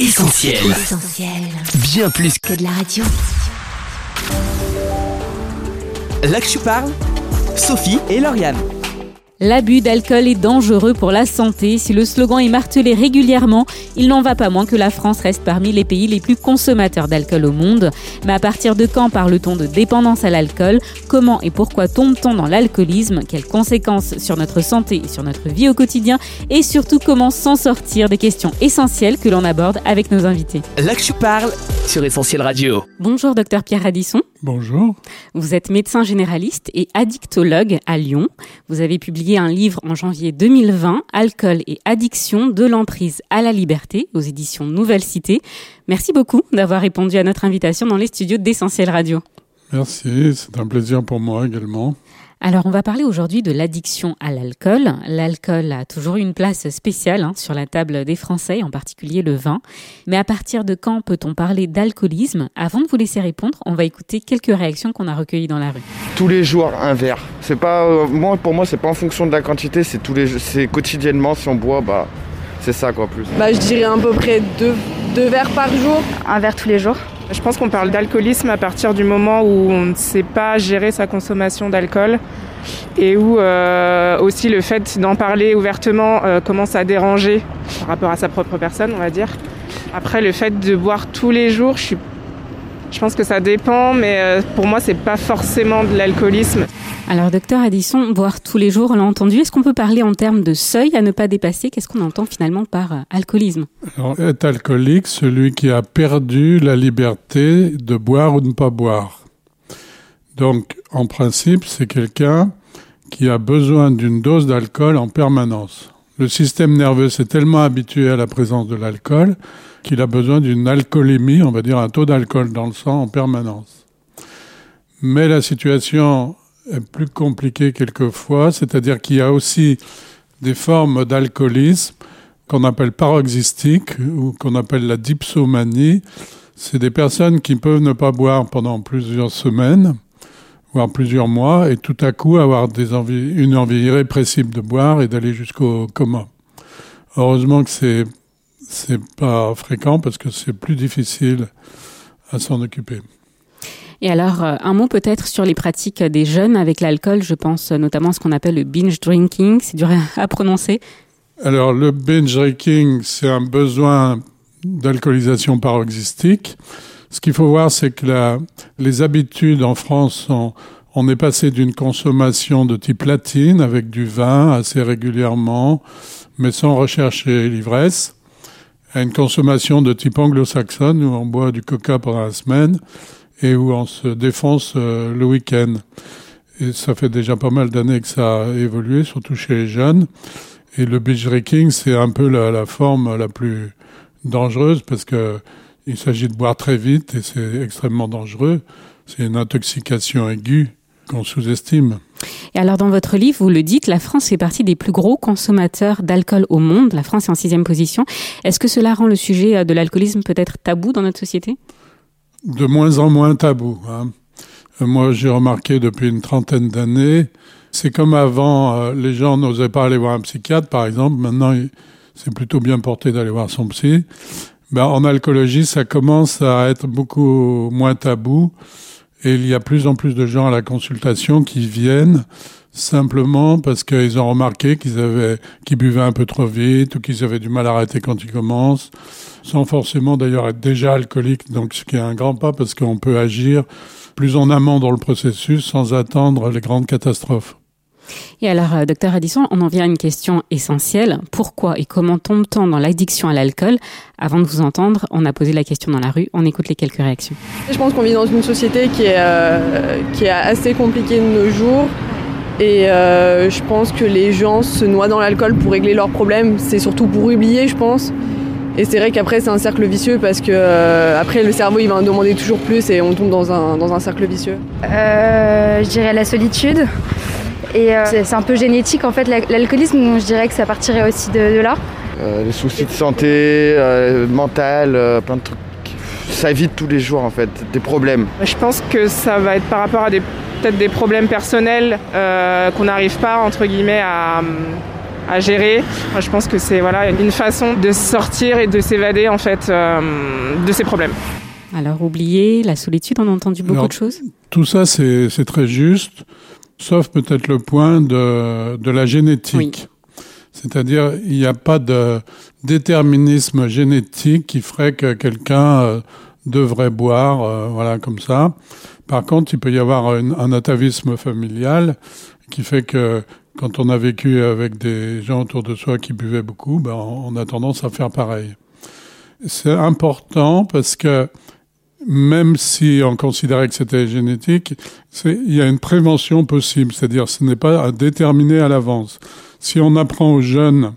Essentiel. Essentiel. Bien plus Que de la radio. Là que je parle, Sophie et Lauriane. L'abus d'alcool est dangereux pour la santé. Si le slogan est martelé régulièrement, il n'en va pas moins que la France reste parmi les pays les plus consommateurs d'alcool au monde. Mais à partir de quand parle-t-on de dépendance à l'alcool? Comment et pourquoi tombe-t-on dans l'alcoolisme? Quelles conséquences sur notre santé et sur notre vie au quotidien? Et surtout, comment s'en sortir? Des questions essentielles que l'on aborde avec nos invités. Là que je parle sur Essentiel Radio. Bonjour, docteur Pierre Radisson. Bonjour. Vous êtes médecin généraliste et addictologue à Lyon. Vous avez publié un livre en janvier 2020, Alcool et addiction de l'emprise à la liberté, aux éditions Nouvelle Cité. Merci beaucoup d'avoir répondu à notre invitation dans les studios d'Essentiel Radio. Merci, c'est un plaisir pour moi également. Alors, on va parler aujourd'hui de l'addiction à l'alcool. L'alcool a toujours eu une place spéciale hein, sur la table des Français, en particulier le vin. Mais à partir de quand peut-on parler d'alcoolisme? Avant de vous laisser répondre, on va écouter quelques réactions qu'on a recueillies dans la rue. tous les jours un verre. C'est pas euh, moi pour moi c'est pas en fonction de la quantité, c'est tous les c'est quotidiennement si on boit bah c'est ça quoi plus. Bah, je dirais à peu près deux, deux verres par jour. un verre tous les jours. Je pense qu'on parle d'alcoolisme à partir du moment où on ne sait pas gérer sa consommation d'alcool et où euh, aussi le fait d'en parler ouvertement euh, commence à déranger par rapport à sa propre personne, on va dire. Après, le fait de boire tous les jours, je, suis... je pense que ça dépend, mais euh, pour moi, c'est pas forcément de l'alcoolisme. Alors, docteur Addison, boire tous les jours, on l'a entendu. Est-ce qu'on peut parler en termes de seuil à ne pas dépasser? Qu'est-ce qu'on entend finalement par euh, alcoolisme? Alors, est alcoolique celui qui a perdu la liberté de boire ou de ne pas boire. Donc, en principe, c'est quelqu'un qui a besoin d'une dose d'alcool en permanence. Le système nerveux s'est tellement habitué à la présence de l'alcool qu'il a besoin d'une alcoolémie, on va dire un taux d'alcool dans le sang en permanence. Mais la situation est plus compliquée quelquefois, c'est-à-dire qu'il y a aussi des formes d'alcoolisme qu'on appelle paroxystique ou qu'on appelle la dipsomanie. C'est des personnes qui peuvent ne pas boire pendant plusieurs semaines, voire plusieurs mois, et tout à coup avoir des envies, une envie irrépressible de boire et d'aller jusqu'au coma. Heureusement que c'est c'est pas fréquent parce que c'est plus difficile à s'en occuper. Et alors, euh, un mot peut-être sur les pratiques des jeunes avec l'alcool. Je pense notamment à ce qu'on appelle le binge drinking. C'est dur à prononcer. Alors, le binge drinking, c'est un besoin d'alcoolisation paroxystique. Ce qu'il faut voir, c'est que la, les habitudes en France sont, on est passé d'une consommation de type latine avec du vin assez régulièrement, mais sans rechercher l'ivresse, à une consommation de type anglo-saxonne où on boit du coca pendant la semaine et où on se défonce euh, le week-end. Et ça fait déjà pas mal d'années que ça a évolué, surtout chez les jeunes. Et le binge drinking, c'est un peu la forme la plus dangereuse parce que il s'agit de boire très vite et c'est extrêmement dangereux. C'est une intoxication aiguë qu'on sous-estime. Et alors, dans votre livre, vous le dites, la France fait partie des plus gros consommateurs d'alcool au monde. La France est en sixième position. Est-ce que cela rend le sujet de l'alcoolisme peut-être tabou dans notre société? De moins en moins tabou. Hein. Euh, Moi, j'ai remarqué depuis une trentaine d'années, c'est comme avant, euh, les gens n'osaient pas aller voir un psychiatre, par exemple. Maintenant, c'est plutôt bien porté d'aller voir son psy. Ben, en alcoolologie, ça commence à être beaucoup moins tabou. Et il y a plus en plus de gens à la consultation qui viennent simplement parce qu'ils ont remarqué qu'ils avaient, qu'ils buvaient un peu trop vite ou qu'ils avaient du mal à arrêter quand ils commencent, sans forcément d'ailleurs être déjà alcoolique. Donc, ce qui est un grand pas parce qu'on peut agir plus en amont dans le processus sans attendre les grandes catastrophes. Et alors, euh, docteur Addison, on en vient à une question essentielle. Pourquoi et comment tombe-t-on dans l'addiction à l'alcool? Avant de vous entendre, on a posé la question dans la rue. On écoute les quelques réactions. Je pense qu'on vit dans une société qui est, euh, qui est assez compliquée de nos jours. Et euh, je pense que les gens se noient dans l'alcool pour régler leurs problèmes. C'est surtout pour oublier, je pense. Et c'est vrai qu'après, c'est un cercle vicieux parce que euh, après, le cerveau, il va en demander toujours plus et on tombe dans un, dans un cercle vicieux. Euh, je dirais la solitude. Et euh, c'est un peu génétique en fait, la- l'alcoolisme, donc je dirais que ça partirait aussi de, de là. Euh, les soucis de santé, euh, mental, euh, plein de trucs. Ça évite tous les jours en fait, des problèmes. Je pense que ça va être par rapport à des peut-être des problèmes personnels euh, qu'on n'arrive pas entre guillemets à, à gérer. Moi, je pense que c'est voilà une façon de sortir et de s'évader en fait de ces problèmes. Alors oublier la solitude, on a entendu beaucoup de choses. Tout ça, c'est très juste, sauf peut-être le point de, de la génétique. C'est-à-dire, il n'y a pas de déterminisme génétique qui ferait que quelqu'un euh, devrait boire, euh, voilà, comme ça. Par contre, il peut y avoir un, atavisme familial qui fait que quand on a vécu avec des gens autour de soi qui buvaient beaucoup, ben, on a tendance à faire pareil. C'est important parce que même si on considérait que c'était génétique, il y a une prévention possible, c'est-à-dire ce n'est pas à déterminer à l'avance. Si on apprend aux jeunes,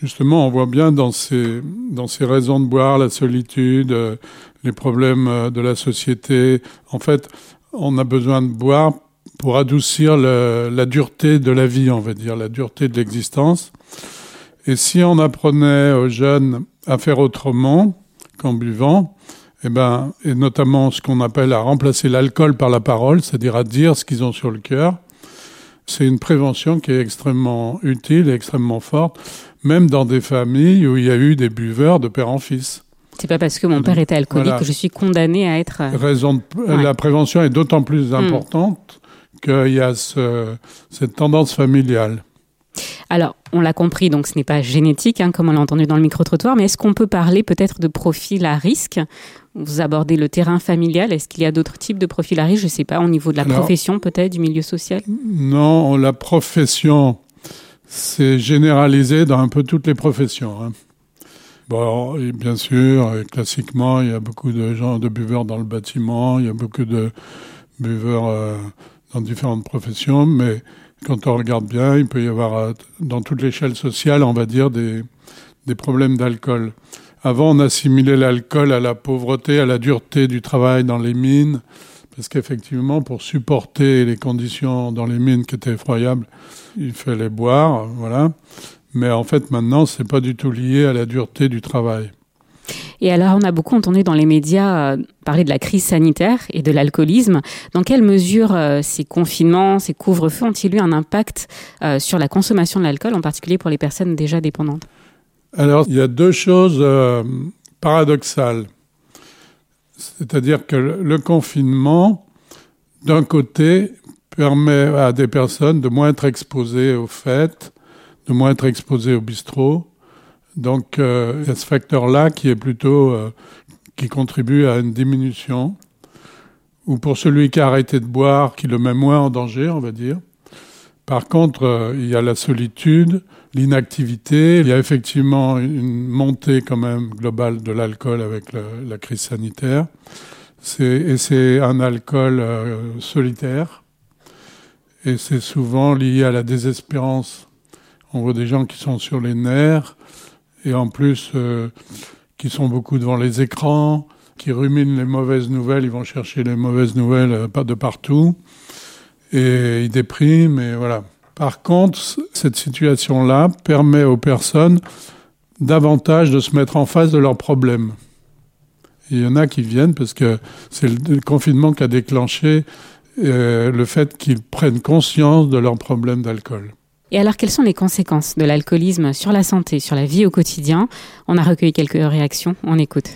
justement, on voit bien dans ces, dans ces raisons de boire, la solitude, euh, les problèmes euh, de la société, en fait, on a besoin de boire pour adoucir la dureté de la vie, on va dire, la dureté de l'existence. Et si on apprenait aux jeunes à faire autrement qu'en buvant, eh ben, et notamment ce qu'on appelle à remplacer l'alcool par la parole, c'est-à-dire à dire ce qu'ils ont sur le cœur. C'est une prévention qui est extrêmement utile et extrêmement forte, même dans des familles où il y a eu des buveurs de père en fils. C'est pas parce que mon père était alcoolique que je suis condamné à être. Euh, La prévention est d'autant plus hmm. importante qu'il y a ce, cette tendance familiale. Alors, on l'a compris, donc ce n'est pas génétique, hein, comme on l'a entendu dans le micro-trottoir, mais est-ce qu'on peut parler peut-être de profil à risque? Vous abordez le terrain familial, est-ce qu'il y a d'autres types de profils à risque? Je ne sais pas, au niveau de la profession peut-être, du milieu social? Non, la profession, c'est généralisé dans un peu toutes les professions. Hein. Bon, et bien sûr, classiquement, il y a beaucoup de gens, de buveurs dans le bâtiment, il y a beaucoup de buveurs euh, dans différentes professions, mais quand on regarde bien, il peut y avoir euh, dans toute l'échelle sociale, on va dire, des, des problèmes d'alcool. Avant, on assimilait l'alcool à la pauvreté, à la dureté du travail dans les mines, parce qu'effectivement, pour supporter les conditions dans les mines qui étaient effroyables, il fallait boire, voilà. Mais en fait, maintenant, c'est pas du tout lié à la dureté du travail. Et alors, on a beaucoup entendu dans les médias euh, parler de la crise sanitaire et de l'alcoolisme. Dans quelle mesure euh, ces confinements, ces couvre-feux ont-ils eu un impact euh, sur la consommation de l'alcool, en particulier pour les personnes déjà dépendantes? Alors, il y a deux choses paradoxales. C'est-à-dire que le confinement, d'un côté, permet à des personnes de moins être exposées aux fêtes, de moins être exposées au bistrot, donc euh, il y a ce facteur-là qui est plutôt euh, qui contribue à une diminution, ou pour celui qui a arrêté de boire, qui le met moins en danger, on va dire. Par contre, euh, il y a la solitude, l'inactivité, il y a effectivement une montée quand même globale de l'alcool avec la crise sanitaire. Et c'est un alcool solitaire. Et c'est souvent lié à la désespérance. On voit des gens qui sont sur les nerfs, et en plus euh, qui sont beaucoup devant les écrans, qui ruminent les mauvaises nouvelles, ils vont chercher les mauvaises nouvelles euh, pas de partout, et ils dépriment, et voilà. Par contre, cette situation-là permet aux personnes davantage de se mettre en face de leurs problèmes. il y en a qui viennent parce que c'est le confinement qui a déclenché euh, le fait qu'ils prennent conscience de leurs problèmes d'alcool. Et alors, quelles sont les conséquences de l'alcoolisme sur la santé, sur la vie au quotidien? On a recueilli quelques réactions, on écoute.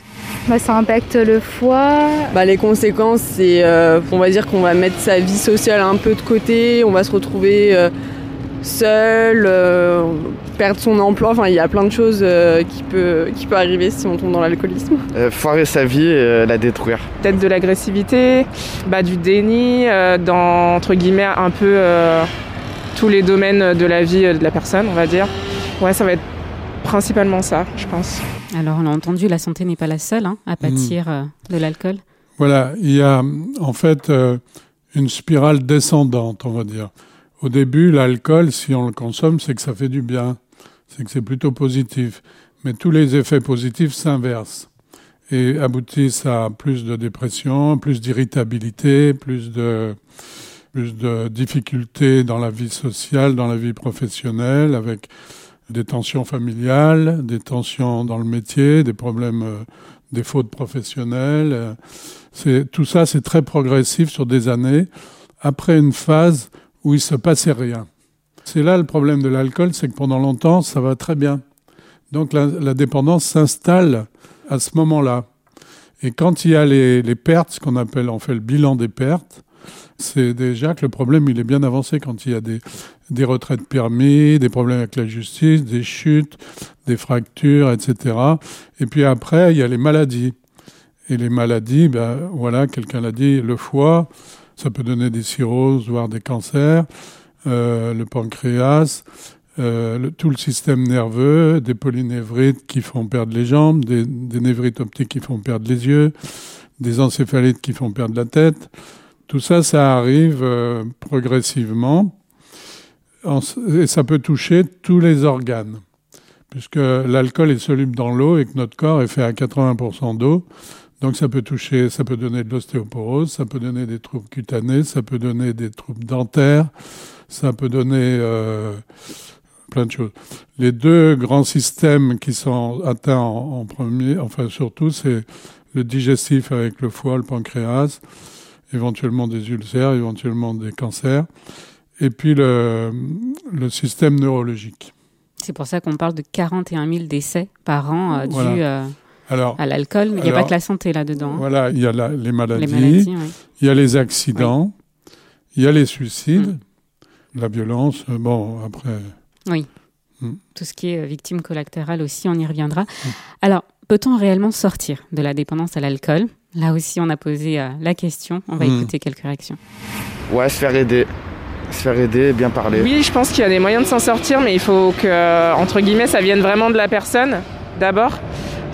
Bah, ça impacte le foie. Bah, les conséquences, c'est, euh, on va dire qu'on va mettre sa vie sociale un peu de côté, on va se retrouver euh, seul, euh, perdre son emploi. Enfin, il y a plein de choses qui peut qui peut arriver si on tombe dans l'alcoolisme. foirer sa vie, et la détruire. Peut-être de l'agressivité, bah, du déni, dans entre guillemets un peu tous les domaines de la vie de la personne, on va dire. Ouais, ça va être principalement ça, je pense. Alors, on a entendu, la santé n'est pas la seule hein, à pâtir euh, de l'alcool. Voilà, il y a en fait euh, une spirale descendante, on va dire. Au début, l'alcool, si on le consomme, c'est que ça fait du bien, c'est que c'est plutôt positif. Mais tous les effets positifs s'inversent et aboutissent à plus de dépression, plus d'irritabilité, plus de plus de difficultés dans la vie sociale, dans la vie professionnelle, avec des tensions familiales, des tensions dans le métier, des problèmes, euh, des fautes professionnelles. Tout ça, c'est très progressif sur des années, après une phase où il se passait rien. C'est là le problème de l'alcool, c'est que pendant longtemps, ça va très bien. Donc la, dépendance s'installe à ce moment-là. Et quand il y a les, pertes, ce qu'on appelle en fait le bilan des pertes, c'est déjà que le problème il est bien avancé quand il y a des, des retraites permis, des problèmes avec la justice, des chutes, des fractures, etc. Et puis après, il y a les maladies. Et les maladies, ben voilà, quelqu'un l'a dit, le foie, ça peut donner des cirrhoses, voire des cancers, euh, le pancréas, euh, tout le système nerveux, des polynévrites qui font perdre les jambes, des, névrites optiques qui font perdre les yeux, des encéphalites qui font perdre la tête. Tout ça, ça arrive euh, progressivement en, et ça peut toucher tous les organes, puisque l'alcool est soluble dans l'eau et que notre corps est fait à 80% d'eau. Donc ça peut toucher, ça peut donner de l'ostéoporose, ça peut donner des troubles cutanés, ça peut donner des troubles dentaires, ça peut donner euh, plein de choses. Les deux grands systèmes qui sont atteints en, en premier, enfin surtout, c'est le digestif avec le foie, le pancréas, éventuellement des ulcères, éventuellement des cancers, et puis le, le système neurologique. C'est pour ça qu'on parle de 41 000 décès par an euh, Voilà. euh, Alors, à l'alcool. Mais il n'y a pas que la santé là-dedans. hein. voilà, il y a la- les maladies, oui. il y a les accidents, il y a les suicides, la violence, euh, bon, après... tout ce qui est euh, victime collatérale aussi, on y reviendra. Alors, peut-on réellement sortir de la dépendance à l'alcool? Là aussi, on a posé euh, la question. On va Mm. écouter quelques réactions. Ouais, se faire aider. Se faire aider, bien parler. Oui, je pense qu'il y a des moyens de s'en sortir, mais il faut que, entre guillemets, ça vienne vraiment de la personne, d'abord.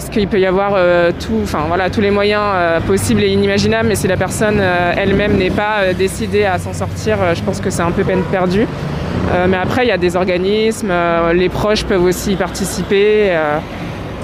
Parce qu'il peut y avoir euh, tout, enfin, voilà, tous les moyens euh, possibles et inimaginables, mais si la personne euh, elle-même n'est pas décidée à s'en sortir, je pense que c'est un peu peine perdue. Mais après, il y a des organismes, les proches peuvent aussi y participer.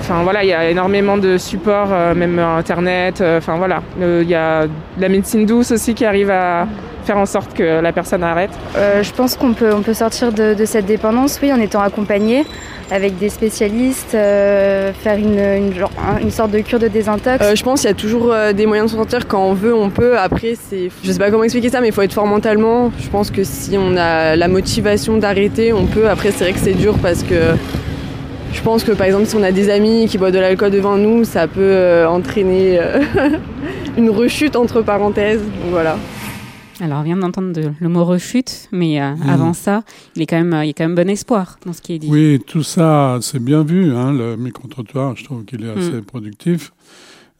Enfin voilà, il y a énormément de supports, même Internet. Enfin voilà, il y a la médecine douce aussi qui arrive à faire en sorte que la personne arrête. Euh, je pense qu'on peut, on peut sortir de, de cette dépendance, oui, en étant accompagné avec des spécialistes, euh, faire une, une, genre- un- une sorte de cure de désintox. Euh, je pense qu'il y a toujours euh, des moyens de s'en sortir quand on veut, on peut. Après, c'est, je sais pas comment expliquer ça, mais il faut être fort mentalement. Je pense que si on a la motivation d'arrêter, on peut. Après, c'est vrai que c'est dur parce que je pense que par exemple, si on a des amis qui boivent de l'alcool devant nous, ça peut euh, entraîner euh, une rechute entre parenthèses. Donc, voilà. Alors, on vient d'entendre de- le mot rechute, mais euh, Mm. avant ça, il, est quand même, euh, il y a quand même bon espoir dans ce qui est dit. Oui, tout ça, c'est bien vu. Hein, le micro-trottoir, je trouve qu'il est assez Mm. productif.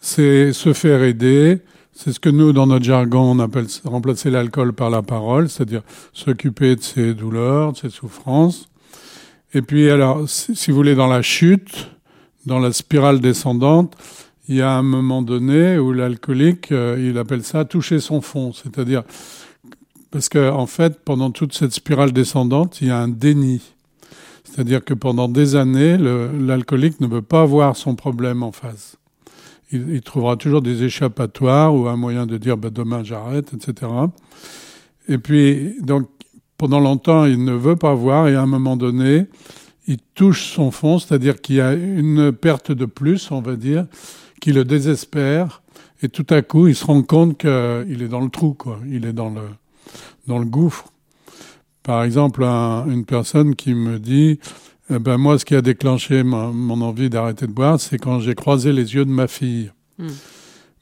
C'est se faire aider. C'est ce que nous, dans notre jargon, on appelle remplacer l'alcool par la parole, c'est-à-dire s'occuper de ses douleurs, de ses souffrances. Et puis, alors, si, si vous voulez, dans la chute, dans la spirale descendante, il y a un moment donné où l'alcoolique, euh, il appelle ça toucher son fond, c'est-à-dire parce que en fait, pendant toute cette spirale descendante, il y a un déni. C'est-à-dire que pendant des années, l'alcoolique ne veut pas voir son problème en face. Il, il trouvera toujours des échappatoires ou un moyen de dire bah, demain j'arrête, etc. Et puis, donc, pendant longtemps, il ne veut pas voir et à un moment donné, il touche son fond, c'est-à-dire qu'il y a une perte de plus, on va dire, qui le désespère. Et tout à coup, il se rend compte qu'il est dans le trou, quoi. Il est dans le, dans le gouffre. Par exemple, un- une personne qui me dit, eh ben moi, ce qui a déclenché ma- mon envie d'arrêter de boire, c'est quand j'ai croisé les yeux de ma fille. Mm.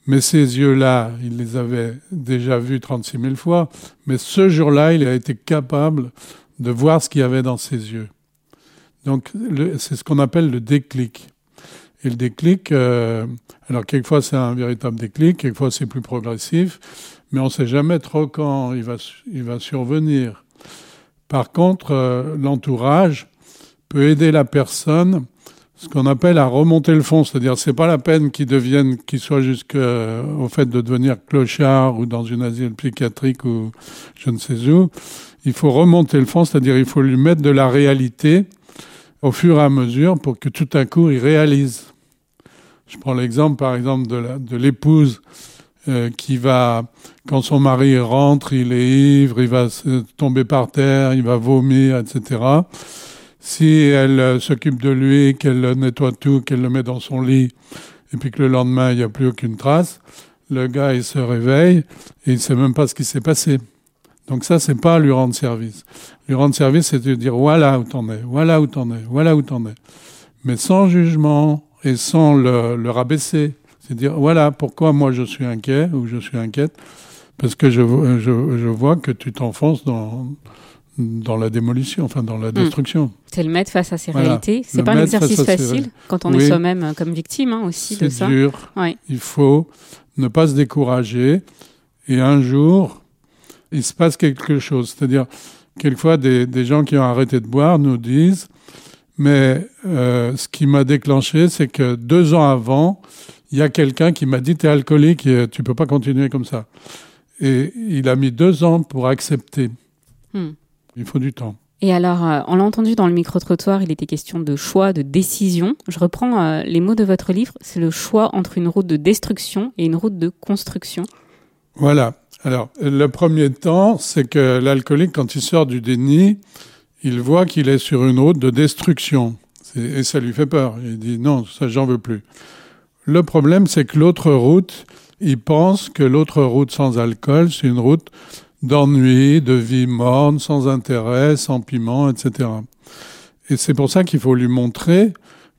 Mais ces yeux-là, il les avait déjà vus 36 000 fois. Mais ce jour-là, il a été capable de voir ce qu'il y avait dans ses yeux. Donc, c'est ce qu'on appelle le déclic. Et le déclic, euh, alors quelquefois c'est un véritable déclic, quelquefois c'est plus progressif, mais on ne sait jamais trop quand il va, il va survenir. Par contre, euh, l'entourage peut aider la personne, ce qu'on appelle à remonter le fond, c'est-à-dire c'est pas la peine qu'il devienne, qu'il soit jusqu'au fait de devenir clochard ou dans une asile psychiatrique ou je ne sais où. Il faut remonter le fond, c'est-à-dire il faut lui mettre de la réalité au fur et à mesure pour que tout à coup il réalise. Je prends l'exemple par exemple de l'épouse euh, qui va, quand son mari rentre, il est ivre, il va tomber par terre, il va vomir, etc. Si elle euh, s'occupe de lui, qu'elle nettoie tout, qu'elle le met dans son lit, et puis que le lendemain il n'y a plus aucune trace, le gars il se réveille et il sait même pas ce qui s'est passé. Donc ça, c'est pas lui rendre service. Lui rendre service, c'est de dire voilà où t'en es, voilà où t'en es, voilà où t'en es. Mais sans jugement et sans le, le rabaisser. C'est dire voilà pourquoi moi je suis inquiet ou je suis inquiète parce que je, je, je vois que tu t'enfonces dans, dans la démolition, enfin dans la destruction. C'est le mettre face à ses Voilà. réalités. C'est pas un exercice ses facile quand on Oui. est soi-même euh, comme victime hein, aussi de C'est ça. dur. Ouais. Il faut ne pas se décourager. Et un jour, il se passe quelque chose. C'est-à-dire, quelquefois, des, des gens qui ont arrêté de boire nous disent, mais euh, ce qui m'a déclenché, c'est que deux ans avant, il y a quelqu'un qui m'a dit, t'es alcoolique et tu peux pas continuer comme ça. Et il a mis deux ans pour accepter. Hmm. Il faut du temps. Et alors, euh, on l'a entendu dans le micro-trottoir, il était question de choix, de décision. Je reprends euh, les mots de votre livre, c'est le choix entre une route de destruction et une route de construction. Voilà. Alors, le premier temps, c'est que l'alcoolique, quand il sort du déni, il voit qu'il est sur une route de destruction. Et ça lui fait peur. Il dit non, ça, j'en veux plus. Le problème, c'est que l'autre route, il pense que l'autre route sans alcool, c'est une route d'ennui, de vie morne, sans intérêt, sans piment, etc. Et c'est pour ça qu'il faut lui montrer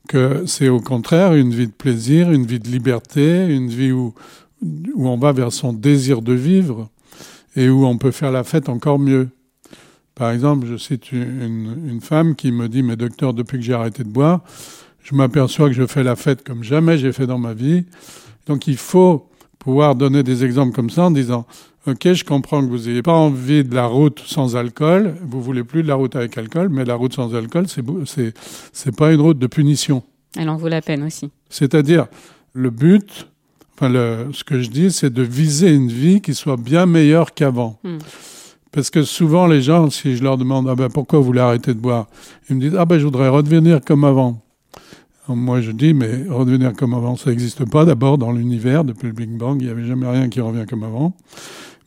que c'est au contraire une vie de plaisir, une vie de liberté, une vie où où on va vers son désir de vivre et où on peut faire la fête encore mieux. Par exemple, je cite une, une femme qui me dit, mais docteur, depuis que j'ai arrêté de boire, je m'aperçois que je fais la fête comme jamais j'ai fait dans ma vie. Donc il faut pouvoir donner des exemples comme ça en disant, OK, je comprends que vous n'ayez pas envie de la route sans alcool, vous voulez plus de la route avec alcool, mais la route sans alcool, c'est pas une route de punition. Elle en vaut la peine aussi. C'est-à-dire, le but, enfin, le, ce que je dis, c'est de viser une vie qui soit bien meilleure qu'avant. Hmm. Parce que souvent, les gens, si je leur demande, ah ben, pourquoi vous voulez arrêter de boire? Ils me disent, ah ben, je voudrais redevenir comme avant. Alors, moi, je dis, mais redevenir comme avant, ça n'existe pas. D'abord, dans l'univers, depuis le Big Bang, il n'y avait jamais rien qui revient comme avant.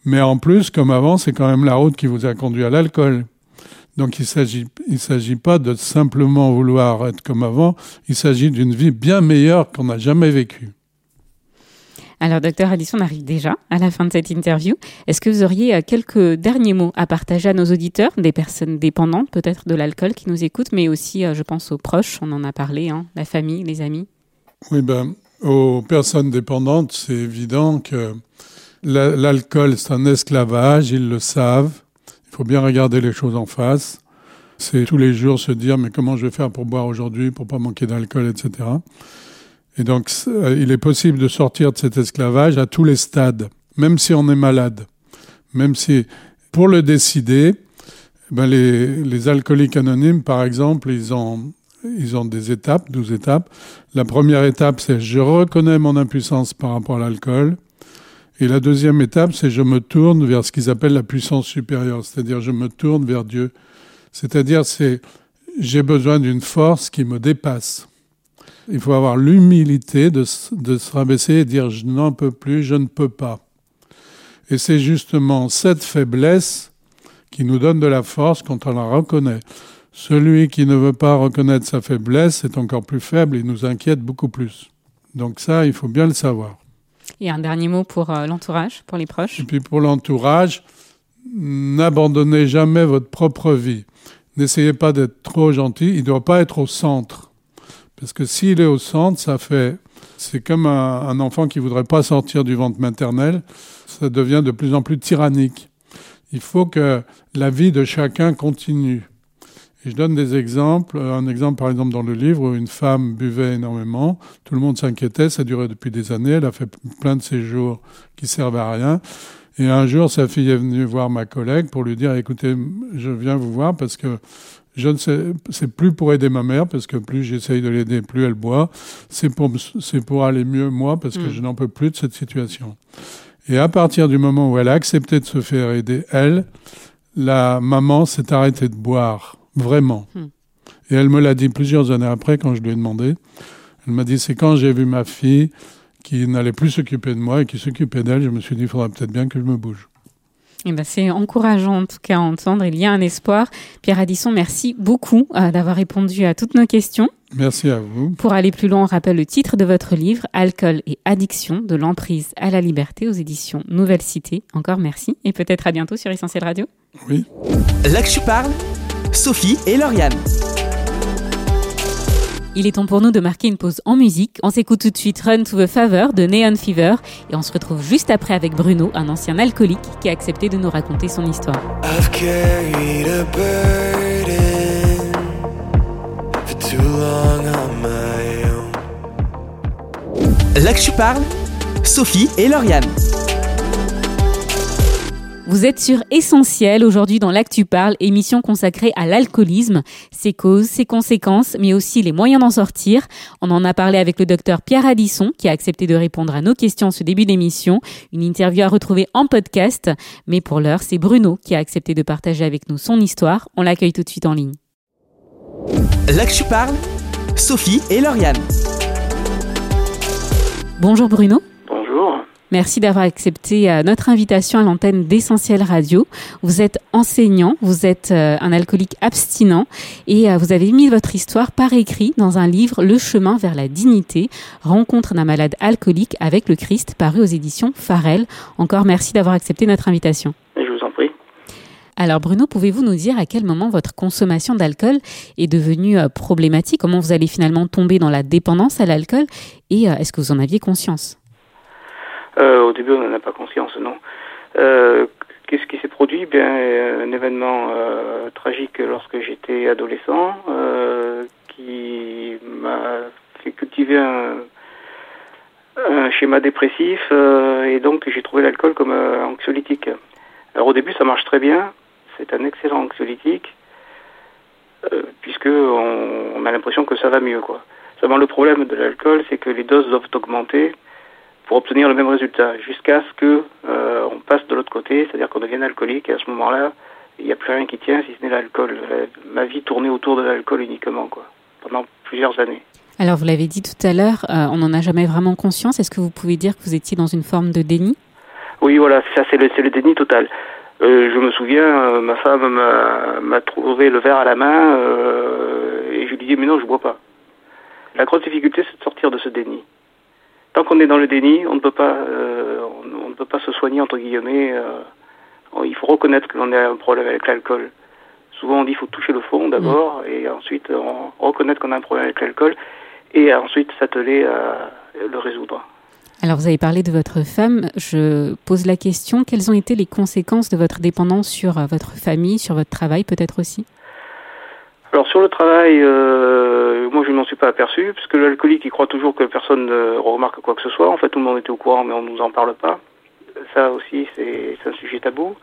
Mais en plus, comme avant, c'est quand même la route qui vous a conduit à l'alcool. Donc il s'agit il s'agit pas de simplement vouloir être comme avant, il s'agit d'une vie bien meilleure qu'on n'a jamais vécue. Alors, docteur Addison, on arrive déjà à la fin de cette interview. Est-ce que vous auriez euh, quelques derniers mots à partager à nos auditeurs, des personnes dépendantes peut-être de l'alcool qui nous écoutent, mais aussi, euh, je pense, aux proches, on en a parlé, hein, la famille, les amis? Oui, ben, aux personnes dépendantes, c'est évident que la- l'alcool, c'est un esclavage, ils le savent. Il faut bien regarder les choses en face. C'est tous les jours se dire, mais comment je vais faire pour boire aujourd'hui, pour pas manquer d'alcool, etc. Et donc, euh, il est possible de sortir de cet esclavage à tous les stades, même si on est malade. Même si, pour le décider, ben les, les alcooliques anonymes, par exemple, ils ont, ils ont des étapes, 12 étapes. La première étape, c'est je reconnais mon impuissance par rapport à l'alcool. Et la deuxième étape, c'est je me tourne vers ce qu'ils appellent la puissance supérieure, c'est-à-dire je me tourne vers Dieu. C'est-à-dire c'est j'ai besoin d'une force qui me dépasse. Il faut avoir l'humilité de, se rabaisser et dire je n'en peux plus, je ne peux pas. Et c'est justement cette faiblesse qui nous donne de la force quand on la reconnaît. Celui qui ne veut pas reconnaître sa faiblesse est encore plus faible et nous inquiète beaucoup plus. Donc ça, il faut bien le savoir. Et un dernier mot pour euh, l'entourage, pour les proches Et puis pour l'entourage, n'abandonnez jamais votre propre vie. N'essayez pas d'être trop gentil. Il ne doit pas être au centre. Parce que s'il est au centre, ça fait... C'est comme un, enfant qui voudrait pas sortir du ventre maternel. Ça devient de plus en plus tyrannique. Il faut que la vie de chacun continue. Et je donne des exemples. Un exemple, par exemple, dans le livre où une femme buvait énormément. Tout le monde s'inquiétait. Ça durait depuis des années. Elle a fait plein de séjours qui servent à rien. Et un jour, sa fille est venue voir ma collègue pour lui dire, écoutez, je viens vous voir parce que je ne sais, c'est plus pour aider ma mère parce que plus j'essaye de l'aider, plus elle boit. C'est pour, c'est pour aller mieux moi parce que Mm. je n'en peux plus de cette situation. Et à partir du moment où elle a accepté de se faire aider, elle, la maman s'est arrêtée de boire, vraiment. Mm. Et elle me l'a dit plusieurs années après quand je lui ai demandé. Elle m'a dit, c'est quand j'ai vu ma fille qui n'allait plus s'occuper de moi et qui s'occupait d'elle, je me suis dit, il faudrait peut-être bien que je me bouge. Eh ben, c'est encourageant en tout cas à entendre, il y a un espoir. Pierre Addisson, merci beaucoup euh, d'avoir répondu à toutes nos questions. Merci à vous. Pour aller plus loin, on rappelle le titre de votre livre, Alcool et addiction, de l'emprise à la liberté aux éditions Nouvelle Cité. Encore merci et peut-être à bientôt sur Essentiel Radio. Oui. Là que je parle, Sophie et Lauriane. Il est temps pour nous de marquer une pause en musique. On s'écoute tout de suite Run to the Favor de Neon Fever et on se retrouve juste après avec Bruno, un ancien alcoolique qui a accepté de nous raconter son histoire. I've carried a burden for too long on my own. Là que je parle, Sophie et Lauriane. Vous êtes sur Essentiel aujourd'hui dans l'Actu Parle, émission consacrée à l'alcoolisme, ses causes, ses conséquences, mais aussi les moyens d'en sortir. On en a parlé avec le docteur Pierre Addisson qui a accepté de répondre à nos questions en ce début d'émission. Une interview à retrouver en podcast. Mais pour l'heure, c'est Bruno qui a accepté de partager avec nous son histoire. On l'accueille tout de suite en ligne. Je parle, Sophie et Lauriane. Bonjour Bruno. Bonjour. Merci d'avoir accepté euh, notre invitation à l'antenne d'Essentiel Radio. Vous êtes enseignant, vous êtes euh, un alcoolique abstinent et euh, vous avez mis votre histoire par écrit dans un livre Le chemin vers la dignité, rencontre d'un malade alcoolique avec le Christ, paru aux éditions Farel. Encore merci d'avoir accepté notre invitation. Je vous en prie. Alors Bruno, pouvez-vous nous dire à quel moment votre consommation d'alcool est devenue problématique? Comment vous allez finalement tomber dans la dépendance à l'alcool? Et est-ce que vous en aviez conscience? Euh, au début, on n'en a pas conscience, non. Euh, Qu'est-ce qui s'est produit? Bien, un événement euh, tragique lorsque j'étais adolescent, euh, qui m'a fait cultiver un, schéma dépressif, euh, et donc j'ai trouvé l'alcool comme euh, anxiolytique. Alors au début, ça marche très bien. C'est un excellent anxiolytique, euh, puisque on, on a l'impression que ça va mieux, quoi. Seulement le problème de l'alcool, c'est que les doses doivent augmenter pour obtenir le même résultat, jusqu'à ce que euh, on passe de l'autre côté, c'est-à-dire qu'on devienne alcoolique, et à ce moment-là, il n'y a plus rien qui tient si ce n'est l'alcool. La- Ma vie tournait autour de l'alcool uniquement, quoi, pendant plusieurs années. Alors vous l'avez dit tout à l'heure, euh, on n'en a jamais vraiment conscience. Est-ce que vous pouvez dire que vous étiez dans une forme de déni? Oui, voilà, ça c'est le, déni total. Euh, je me souviens, euh, ma femme m'a, trouvé le verre à la main et je lui disais mais non, je bois pas. La grosse difficulté, c'est de sortir de ce déni. Tant qu'on est dans le déni, on ne peut pas, euh, on, on ne peut pas se soigner entre guillemets. euh, il faut reconnaître que l'on a un problème avec l'alcool. Souvent, on dit qu'il faut toucher le fond d'abord et ensuite on, reconnaître qu'on a un problème avec l'alcool et ensuite s'atteler à le résoudre. Alors vous avez parlé de votre femme. Je pose la question quelles ont été les conséquences de votre dépendance sur euh, votre famille, sur votre travail peut-être aussi? Alors sur le travail, euh, moi je ne m'en suis pas aperçu, parce que l'alcoolique il croit toujours que personne ne remarque quoi que ce soit. En fait tout le monde était au courant, mais on ne nous en parle pas. Ça aussi c'est un sujet tabou.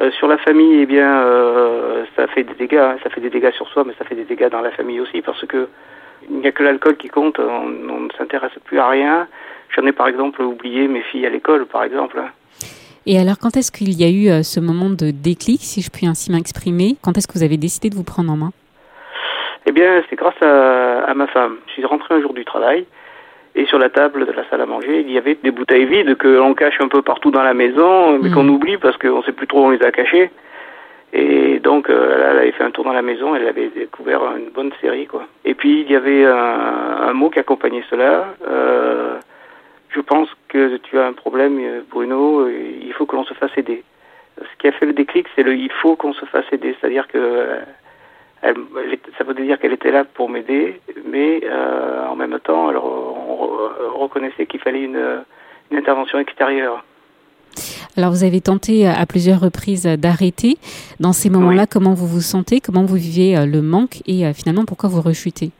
Euh, sur la famille, eh bien, euh, ça fait des dégâts. hein. Ça fait des dégâts sur soi, mais ça fait des dégâts dans la famille aussi, parce que il n'y a que l'alcool qui compte. On, on ne s'intéresse plus à rien. J'en ai par exemple oublié mes filles à l'école, par exemple. hein. Et alors quand est-ce qu'il y a eu euh, ce moment de déclic, si je puis ainsi m'exprimer? Quand est-ce que vous avez décidé de vous prendre en main? Eh bien, c'est grâce à, à ma femme. Je suis rentré un jour du travail et sur la table de la salle à manger, il y avait des bouteilles vides que l'on cache un peu partout dans la maison, mais Mhm. qu'on oublie parce qu'on sait plus trop où on les a cachées. Et donc, euh, elle avait fait un tour dans la maison, elle avait découvert une bonne série, quoi. Et puis, il y avait un, un mot qui accompagnait cela. Euh, je pense que tu as un problème, euh, Bruno, il faut que l'on se fasse aider. Ce qui a fait le déclic, c'est le il faut qu'on se fasse aider. C'est-à-dire que euh, elle, elle ça veut dire qu'elle était là pour m'aider, mais euh, en même temps, alors, on re- reconnaissait qu'il fallait une, une intervention extérieure. Alors vous avez tenté euh, à plusieurs reprises euh, d'arrêter. Dans ces moments-là, comment vous vous sentez? Comment vous vivez euh, le manque? Et euh, finalement, pourquoi vous rechutez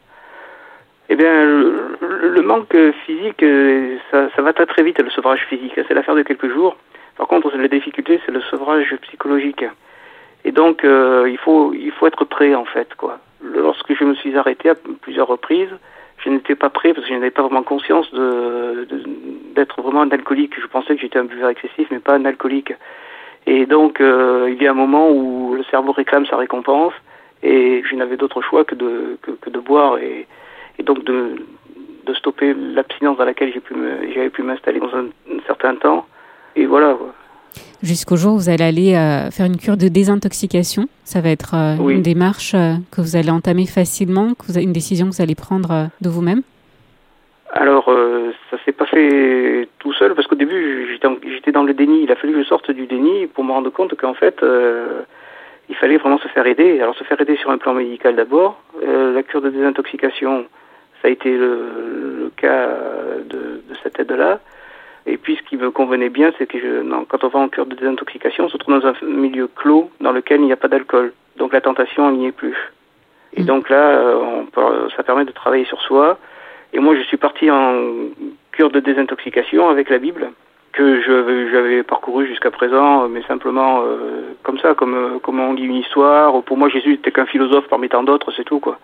Eh bien, le, manque physique, euh, ça, ça va très très vite, le sevrage physique. C'est l'affaire de quelques jours. Par contre, la difficulté, c'est le sevrage psychologique. Et donc, euh, il faut il faut être prêt en fait, quoi. Lorsque je me suis arrêté à plusieurs reprises, je n'étais pas prêt parce que je n'avais pas vraiment conscience de d'être vraiment un alcoolique. Je pensais que j'étais un buveur excessif, mais pas un alcoolique. Et donc, euh, il y a un moment où le cerveau réclame sa récompense, et je n'avais d'autre choix que de que, de boire et, donc de stopper l'abstinence dans laquelle j'ai pu j'avais pu m'installer dans un, un certain temps. Et voilà. quoi. Jusqu'au jour où vous allez aller faire une cure de désintoxication. Ça va être une démarche que vous allez entamer facilement, que vous avez une décision que vous allez prendre de vous-même. Alors, ça s'est pas fait tout seul parce qu'au début, j'étais dans le déni. Il a fallu que je sorte du déni pour me rendre compte qu'en fait, il fallait vraiment se faire aider. Alors, se faire aider sur un plan médical d'abord. la cure de désintoxication, ça a été le, cas de, cette aide-là. Et puis, ce qui me convenait bien, c'est que je, quand on va en cure de désintoxication, on se trouve dans un milieu clos dans lequel il n'y a pas d'alcool. Donc, la tentation n'y est plus. Et mm. donc là, euh, on peut, ça permet de travailler sur soi. Et moi, je suis parti en cure de désintoxication avec la Bible que j'avais parcouru jusqu'à présent, mais simplement euh, comme ça, comme, euh, comme on lit une histoire. Pour moi, Jésus n'était qu'un philosophe parmi tant d'autres, c'est tout, quoi.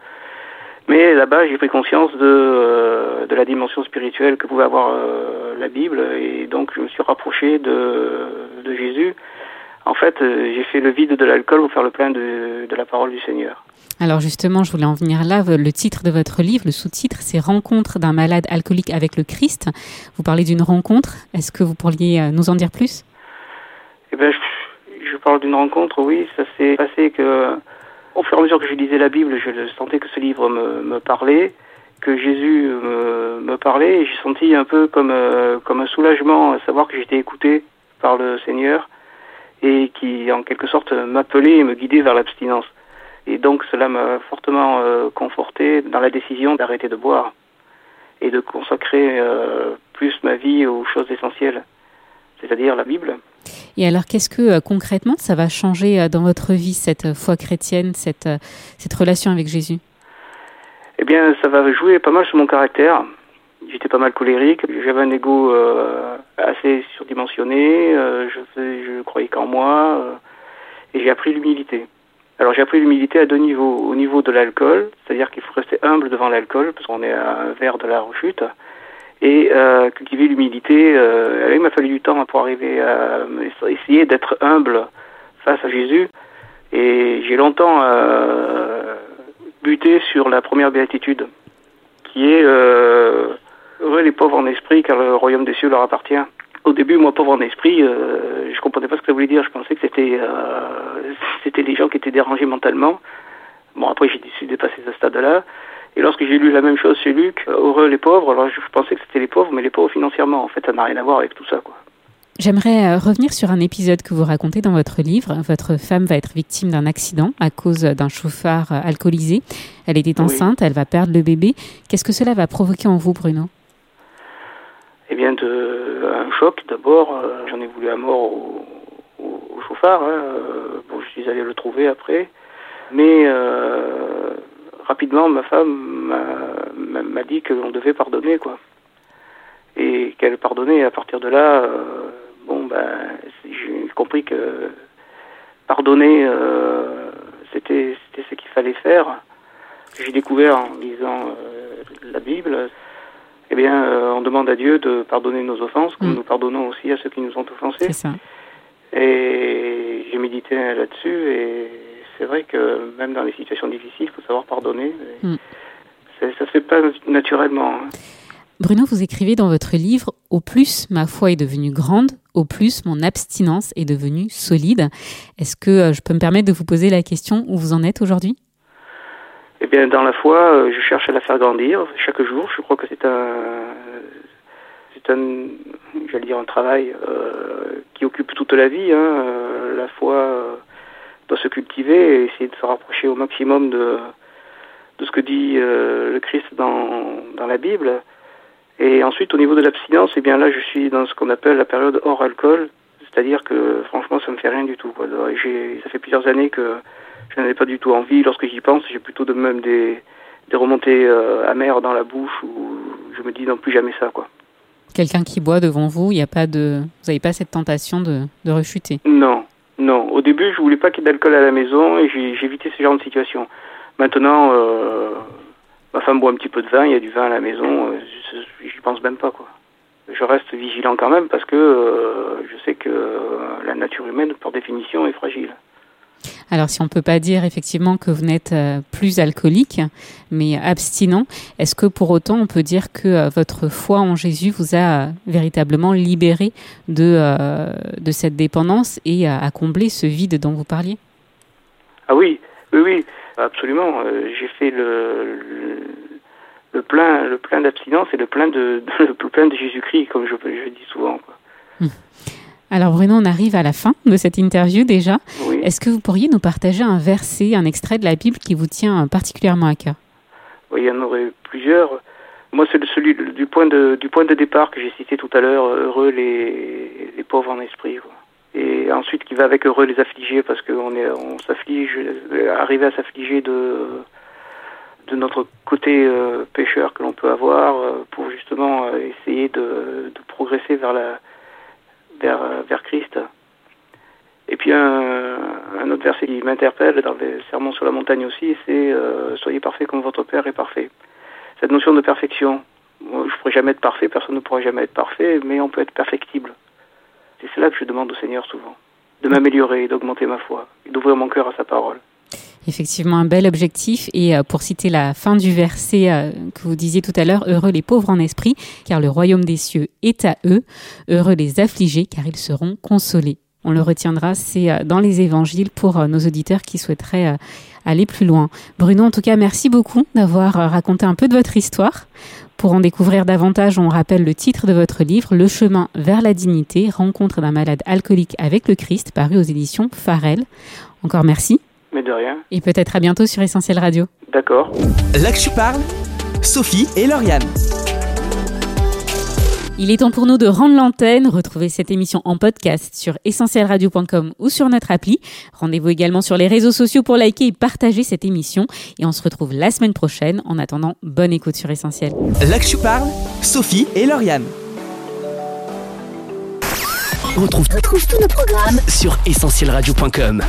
Mais là-bas, j'ai pris conscience de, euh, de la dimension spirituelle que pouvait avoir euh, la Bible, et donc je me suis rapproché de, de Jésus. En fait, euh, j'ai fait le vide de l'alcool pour faire le plein de, de la parole du Seigneur. Alors justement, je voulais en venir là. Le titre de votre livre, le sous-titre, c'est Rencontre d'un malade alcoolique avec le Christ. Vous parlez d'une rencontre. Est-ce que vous pourriez nous en dire plus? Eh bien, je, je parle d'une rencontre, oui. Ça s'est passé que au fur et à mesure que je lisais la Bible, je sentais que ce livre me, me parlait, que Jésus me, me parlait, j'ai senti un peu comme, euh, comme un soulagement à savoir que j'étais écouté par le Seigneur et qui, en quelque sorte, m'appelait et me guidait vers l'abstinence. Et donc cela m'a fortement euh, conforté dans la décision d'arrêter de boire et de consacrer euh, plus ma vie aux choses essentielles, c'est-à-dire la Bible. Et alors, qu'est-ce que euh, concrètement ça va changer euh, dans votre vie, cette euh, foi chrétienne, cette, cette relation avec Jésus? Eh bien, ça va jouer pas mal sur mon caractère. J'étais pas mal colérique, j'avais un ego assez surdimensionné, je, je croyais qu'en moi, et j'ai appris l'humilité. Alors j'ai appris l'humilité à deux niveaux. Au niveau de l'alcool, c'est-à-dire qu'il faut rester humble devant l'alcool, parce qu'on est à un verre de la rechute et euh, cultiver l'humilité. Euh, il m'a fallu du temps pour arriver à essayer d'être humble face à Jésus. Et j'ai longtemps buté sur la première béatitude, qui est euh, heureux les pauvres en esprit, car le royaume des cieux leur appartient. Au début, moi, pauvre en esprit, euh, je comprenais pas ce que ça voulait dire. Je pensais que c'était euh, c'était des gens qui étaient dérangés mentalement. Bon, après, j'ai décidé de dépasser ce stade-là. Et lorsque j'ai lu la même chose chez Luc, euh, heureux les pauvres, alors je pensais que c'était les pauvres, mais les pauvres financièrement. En fait, ça n'a rien à voir avec tout ça, quoi. J'aimerais euh, revenir sur un épisode que vous racontez dans votre livre. Votre femme va être victime d'un accident à cause d'un chauffard euh, alcoolisé. Elle était enceinte, elle va perdre le bébé. Qu'est-ce que cela va provoquer en vous, Bruno? Eh bien, de, un choc d'abord. J'en ai voulu à mort au, au, chauffard. Hein. Bon, je suis allé le trouver après. Mais rapidement, ma femme m'a dit qu'on devait pardonner, quoi. Et qu'elle pardonnait. Et à partir de là, euh, bon, ben, j'ai compris que pardonner, euh, c'était ce qu'il fallait faire. J'ai découvert en lisant euh, la Bible, eh bien, on demande à Dieu de pardonner nos offenses, comme mm. nous pardonnons aussi à ceux qui nous ont offensés. Ça. Et j'ai médité là-dessus et c'est vrai que même dans les situations difficiles, il faut savoir pardonner. Hmm. Ça ne se fait pas naturellement. Hein. Bruno, vous écrivez dans votre livre Au plus ma foi est devenue grande, au plus mon abstinence est devenue solide. Est-ce que euh, je peux me permettre de vous poser la question où vous en êtes aujourd'hui? Eh bien, dans la foi, euh, je cherche à la faire grandir chaque jour. Je crois que c'est un, c'est un, j'allais dire un travail euh, qui occupe toute la vie. Hein. la foi doit se cultiver et essayer de se rapprocher au maximum de, de ce que dit le Christ dans, dans la Bible. Et ensuite, au niveau de l'abstinence, eh bien là, je suis dans ce qu'on appelle la période hors alcool, c'est-à-dire que franchement, ça me fait rien du tout. Quoi. Ça fait plusieurs années que je n'en ai pas du tout envie. Lorsque j'y pense, j'ai plutôt de même des, des remontées euh, amères dans la bouche où je me dis non plus jamais ça, quoi. Quelqu'un qui boit devant vous, il n'y a pas de, vous n'avez pas cette tentation de, de rechuter? Non, non, au début, je voulais pas qu'il y ait d'alcool à la maison et évité ce genre de situation. Maintenant, euh, ma femme boit un petit peu de vin, il y a du vin à la maison, euh, j'y pense même pas quoi. Je reste vigilant quand même parce que euh, je sais que la nature humaine, par définition, est fragile. Alors si on ne peut pas dire effectivement que vous n'êtes euh, plus alcoolique, mais abstinent, est-ce que pour autant on peut dire que euh, votre foi en Jésus vous a véritablement libéré de, de cette dépendance et à combler ce vide dont vous parliez? Ah oui, oui, oui, absolument. J'ai fait le, le, plein, le plein d'abstinence et le plein de, le plein de Jésus-Christ, comme je, je dis souvent. Quoi. Hum. Alors Bruno, on arrive à la fin de cette interview déjà. Est-ce que vous pourriez nous partager un verset, un extrait de la Bible qui vous tient particulièrement à cœur? Oui, il y en aurait plusieurs. Moi, c'est celui du point de, du point de départ que j'ai cité tout à l'heure, heureux les, les, pauvres en esprit. Et ensuite, qui va avec heureux les affligés, parce qu'on on s'afflige, arriver à s'affliger de, de notre côté euh, pécheur que l'on peut avoir, euh, pour justement euh, essayer de, de progresser vers la, vers, vers Christ. Et puis un, un autre verset qui m'interpelle dans les sermons sur la montagne aussi, c'est euh, Soyez parfaits comme votre Père est parfait. Cette notion de perfection, je ne pourrais jamais être parfait, personne ne pourra jamais être parfait, mais on peut être perfectible. C'est cela que je demande au Seigneur souvent, de m'améliorer, d'augmenter ma foi, d'ouvrir mon cœur à sa parole. Effectivement, un bel objectif. Et euh, pour citer la fin du verset euh, que vous disiez tout à l'heure, heureux les pauvres en esprit, car le royaume des cieux est à eux. Heureux les affligés, car ils seront consolés. On le retiendra, c'est euh, dans les évangiles pour nos auditeurs qui souhaiteraient aller plus loin. Bruno, en tout cas, merci beaucoup d'avoir raconté un peu de votre histoire. Pour en découvrir davantage, on rappelle le titre de votre livre, Le chemin vers la dignité, rencontre d'un malade alcoolique avec le Christ, paru aux éditions Farel. Encore merci. Mais de rien. Et peut-être à bientôt sur Essentiel Radio. D'accord. Là que je parle, Sophie et Lauriane. Il est temps pour nous de rendre l'antenne. Retrouvez cette émission en podcast sur essentielradio.com ou sur notre appli. Rendez-vous également sur les réseaux sociaux pour liker et partager cette émission. Et on se retrouve la semaine prochaine. En attendant, bonne écoute sur Essentiel. Là que je parle, Sophie et Lauriane. On retrouve, tous nos programmes sur essentielradio.com.